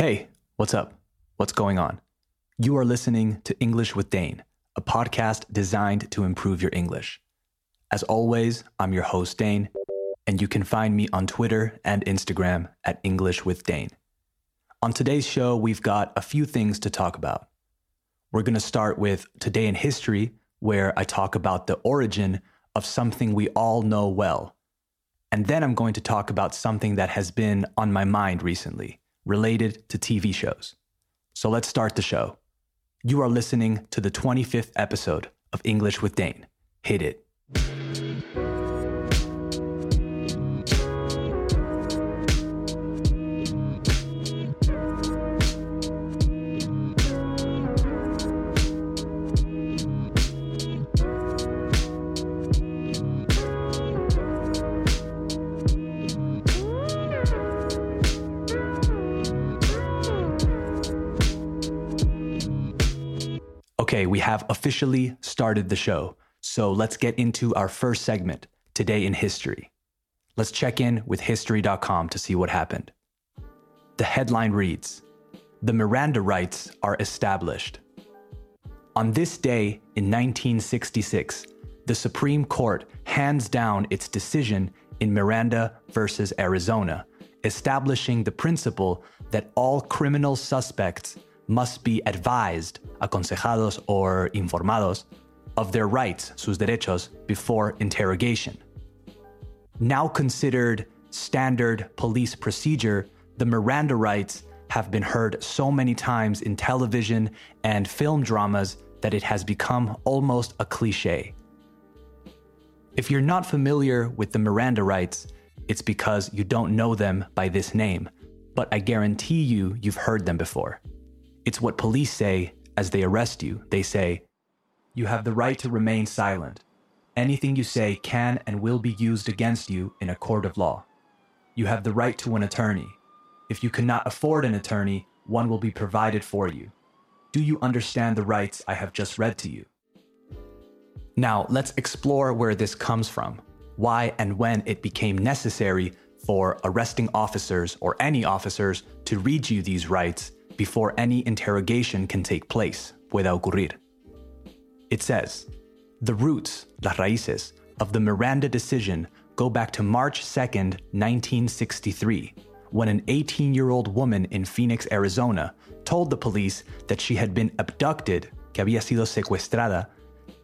Hey, what's up? What's going on? You are listening to English with Dane, a podcast designed to improve your English. As always, I'm your host, Dane, and you can find me on Twitter and Instagram at English with Dane. On today's show, we've got a few things to talk about. We're going to start with Today in History, where I talk about the origin of something we all know well. And then I'm going to talk about something that has been on my mind recently, related to TV shows. So let's start the show. You are listening to the 25th episode of English with Dane. Hit it. Have officially started the show. So let's get into our first segment, Today in History. Let's check in with History.com to see what happened. The headline reads The Miranda rights are established. On this day in 1966, the Supreme Court hands down its decision in Miranda versus Arizona, establishing the principle that all criminal suspects must be advised, aconsejados or informados, of their rights, sus derechos, before interrogation. Now considered standard police procedure, the Miranda rights have been heard so many times in television and film dramas that it has become almost a cliche. If you're not familiar with the Miranda rights, it's because you don't know them by this name, but I guarantee you you've heard them before. It's what police say as they arrest you. They say, You have the right to remain silent. Anything you say can and will be used against you in a court of law. You have the right to an attorney. If you cannot afford an attorney, one will be provided for you. Do you understand the rights I have just read to you? Now, let's explore where this comes from, why and when it became necessary for arresting officers or any officers to read you these rights before any interrogation can take place, pueda ocurrir. It says, the roots, las raíces, of the Miranda decision go back to March 2nd, 1963, when an 18 year old woman in Phoenix, Arizona, told the police that she had been abducted, que había sido secuestrada,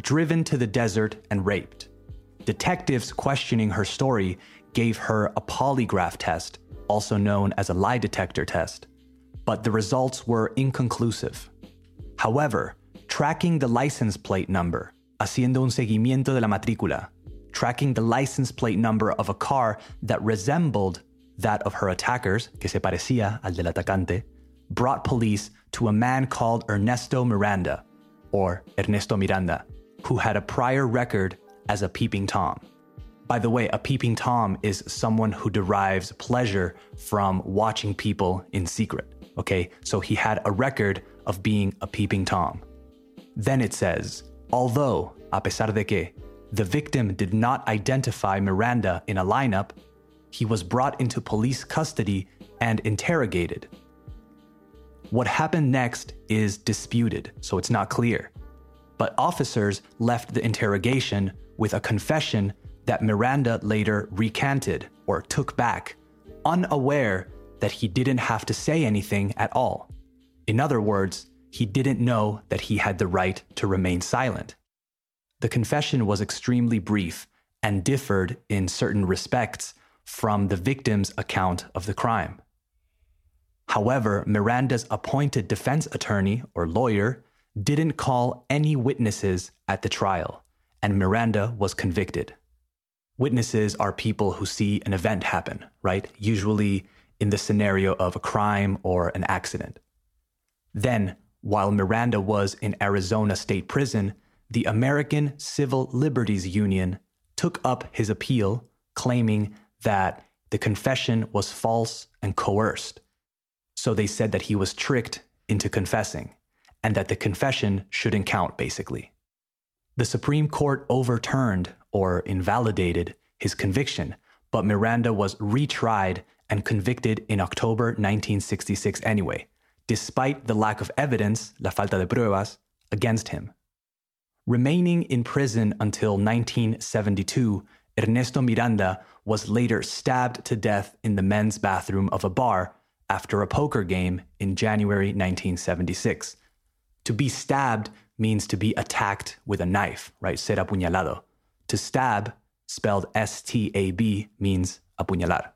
driven to the desert, and raped. Detectives questioning her story gave her a polygraph test, also known as a lie detector test but the results were inconclusive. However, tracking the license plate number, haciendo un seguimiento de la matrícula, tracking the license plate number of a car that resembled that of her attackers, que se parecía al del atacante, brought police to a man called Ernesto Miranda, or Ernesto Miranda, who had a prior record as a peeping Tom. By the way, a peeping Tom is someone who derives pleasure from watching people in secret. Okay, so he had a record of being a peeping Tom. Then it says, although, a pesar de que, the victim did not identify Miranda in a lineup, he was brought into police custody and interrogated. What happened next is disputed, so it's not clear. But officers left the interrogation with a confession that Miranda later recanted or took back, unaware that he didn't have to say anything at all. In other words, he didn't know that he had the right to remain silent. The confession was extremely brief and differed in certain respects from the victim's account of the crime. However, Miranda's appointed defense attorney or lawyer didn't call any witnesses at the trial, and Miranda was convicted. Witnesses are people who see an event happen, right? Usually in the scenario of a crime or an accident. Then, while Miranda was in Arizona State Prison, the American Civil Liberties Union took up his appeal, claiming that the confession was false and coerced. So they said that he was tricked into confessing and that the confession shouldn't count, basically. The Supreme Court overturned or invalidated his conviction, but Miranda was retried and convicted in October 1966 anyway, despite the lack of evidence, la falta de pruebas, against him. Remaining in prison until 1972, Ernesto Miranda was later stabbed to death in the men's bathroom of a bar after a poker game in January 1976. To be stabbed means to be attacked with a knife, right? Ser apuñalado. To stab, spelled S T A B, means apuñalar.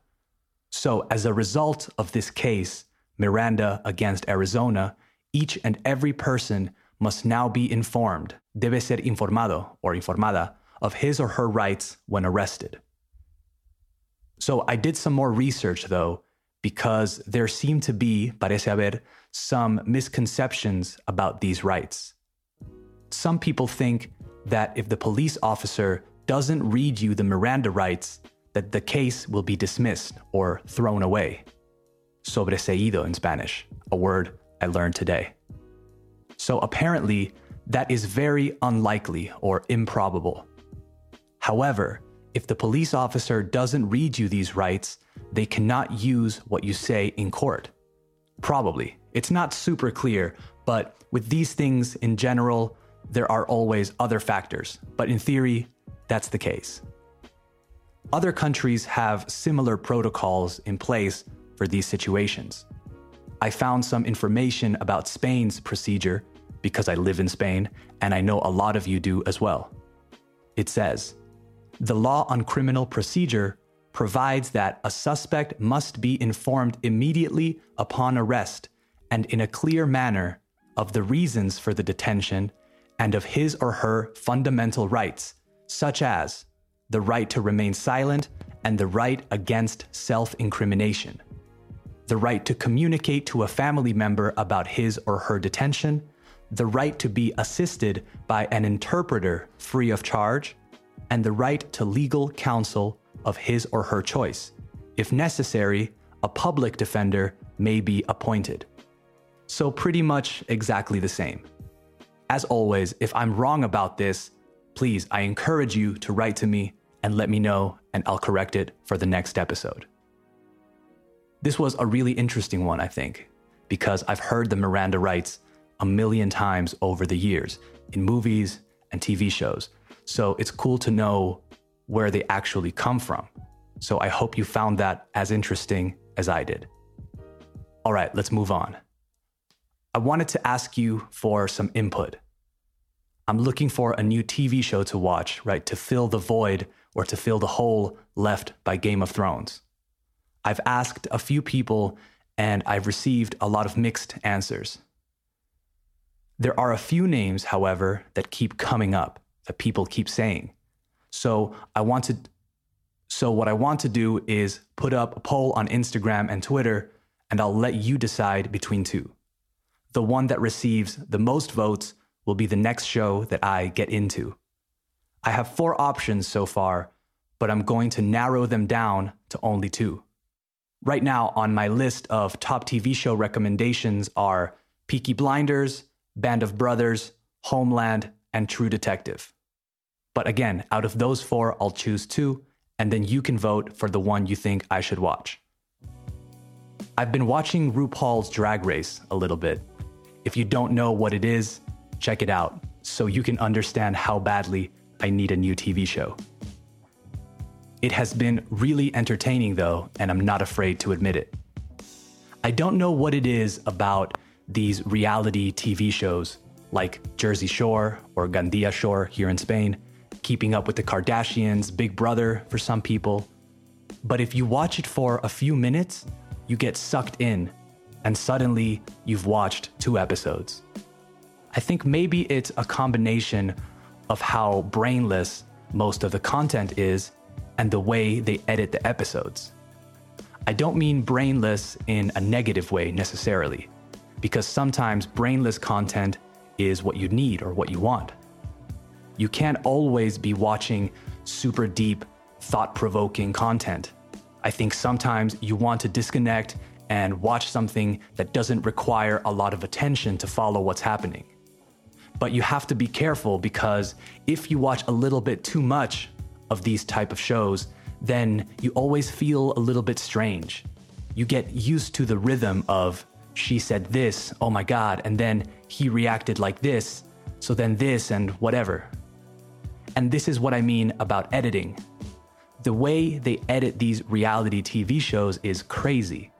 So, as a result of this case, Miranda against Arizona, each and every person must now be informed, debe ser informado or informada, of his or her rights when arrested. So, I did some more research though, because there seem to be, parece haber, some misconceptions about these rights. Some people think that if the police officer doesn't read you the Miranda rights, that the case will be dismissed or thrown away. Sobreseído in Spanish, a word I learned today. So apparently, that is very unlikely or improbable. However, if the police officer doesn't read you these rights, they cannot use what you say in court. Probably. It's not super clear, but with these things in general, there are always other factors. But in theory, that's the case. Other countries have similar protocols in place for these situations. I found some information about Spain's procedure because I live in Spain and I know a lot of you do as well. It says The law on criminal procedure provides that a suspect must be informed immediately upon arrest and in a clear manner of the reasons for the detention and of his or her fundamental rights, such as the right to remain silent and the right against self incrimination, the right to communicate to a family member about his or her detention, the right to be assisted by an interpreter free of charge, and the right to legal counsel of his or her choice. If necessary, a public defender may be appointed. So, pretty much exactly the same. As always, if I'm wrong about this, please, I encourage you to write to me and let me know, and I'll correct it for the next episode. This was a really interesting one, I think, because I've heard the Miranda rights a million times over the years in movies and TV shows. So it's cool to know where they actually come from. So I hope you found that as interesting as I did. All right, let's move on. I wanted to ask you for some input. I'm looking for a new TV show to watch, right, to fill the void or to fill the hole left by Game of Thrones. I've asked a few people and I've received a lot of mixed answers. There are a few names, however, that keep coming up, that people keep saying. So I wanted so what I want to do is put up a poll on Instagram and Twitter and I'll let you decide between two. The one that receives the most votes will be the next show that I get into. I have four options so far, but I'm going to narrow them down to only two. Right now, on my list of top TV show recommendations are Peaky Blinders, Band of Brothers, Homeland, and True Detective. But again, out of those four, I'll choose two, and then you can vote for the one you think I should watch. I've been watching RuPaul's Drag Race a little bit. If you don't know what it is, check it out so you can understand how badly I need a new TV show. It has been really entertaining though, and I'm not afraid to admit it. I don't know what it is about these reality TV shows like Jersey Shore or Gandia Shore here in Spain, Keeping Up with the Kardashians, Big Brother for some people. But if you watch it for a few minutes, you get sucked in, and suddenly you've watched two episodes. I think maybe it's a combination of how brainless most of the content is and the way they edit the episodes. I don't mean brainless in a negative way necessarily, because sometimes brainless content is what you need or what you want. You can't always be watching super deep, thought provoking content. I think sometimes you want to disconnect and watch something that doesn't require a lot of attention to follow what's happening. But you have to be careful because if you watch a little bit too much of these type of shows, then you always feel a little bit strange. you get used to the rhythm of she said this, oh my God, and then he reacted like this, so then this and whatever. And this is what I mean about editing. The way they edit these reality TV shows is crazy.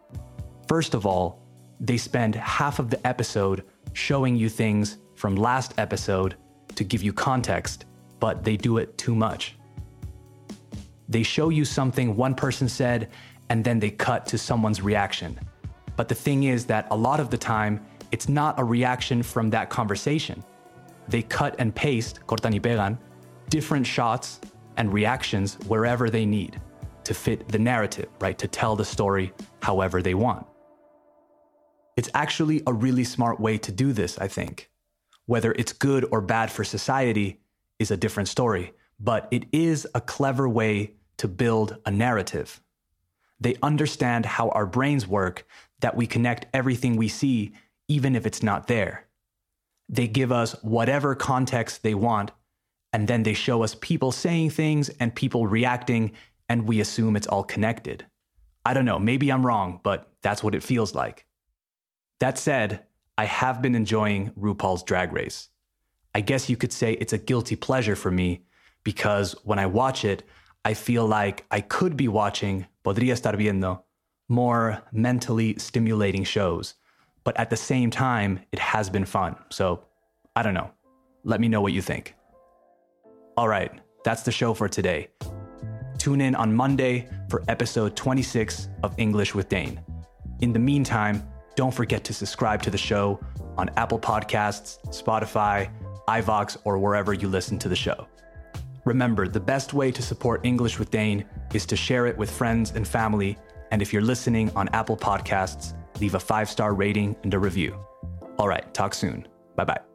First of all, they spend half of the episode showing you things from last episode to give you context, but they do it too much. They show you something one person said, and then they cut to someone's reaction. But the thing is that a lot of the time, it's not a reaction from that conversation. They cut and paste, cortan y pegan, different shots and reactions wherever they need to fit the narrative, right? To tell the story however they want. It's actually a really smart way to do this, I think. Whether it's good or bad for society is a different story, but it is a clever way to build a narrative. They understand how our brains work, that we connect everything we see, even if it's not there. They give us whatever context they want, and then they show us people saying things and people reacting, and we assume it's all connected. I don't know, maybe I'm wrong, but that's what it feels like. That said, I have been enjoying RuPaul's Drag Race. I guess you could say it's a guilty pleasure for me because when I watch it, I feel like I could be watching podría estar viendo more mentally stimulating shows. But at the same time, it has been fun. So I don't know. Let me know what you think. All right, that's the show for today. Tune in on Monday for episode 26 of English with Dane. In the meantime, don't forget to subscribe to the show on Apple Podcasts, Spotify, iVoox, or wherever you listen to the show. Remember, the best way to support English with Dane is to share it with friends and family. And if you're listening on Apple Podcasts, leave a five star rating and a review. All right, talk soon. Bye bye.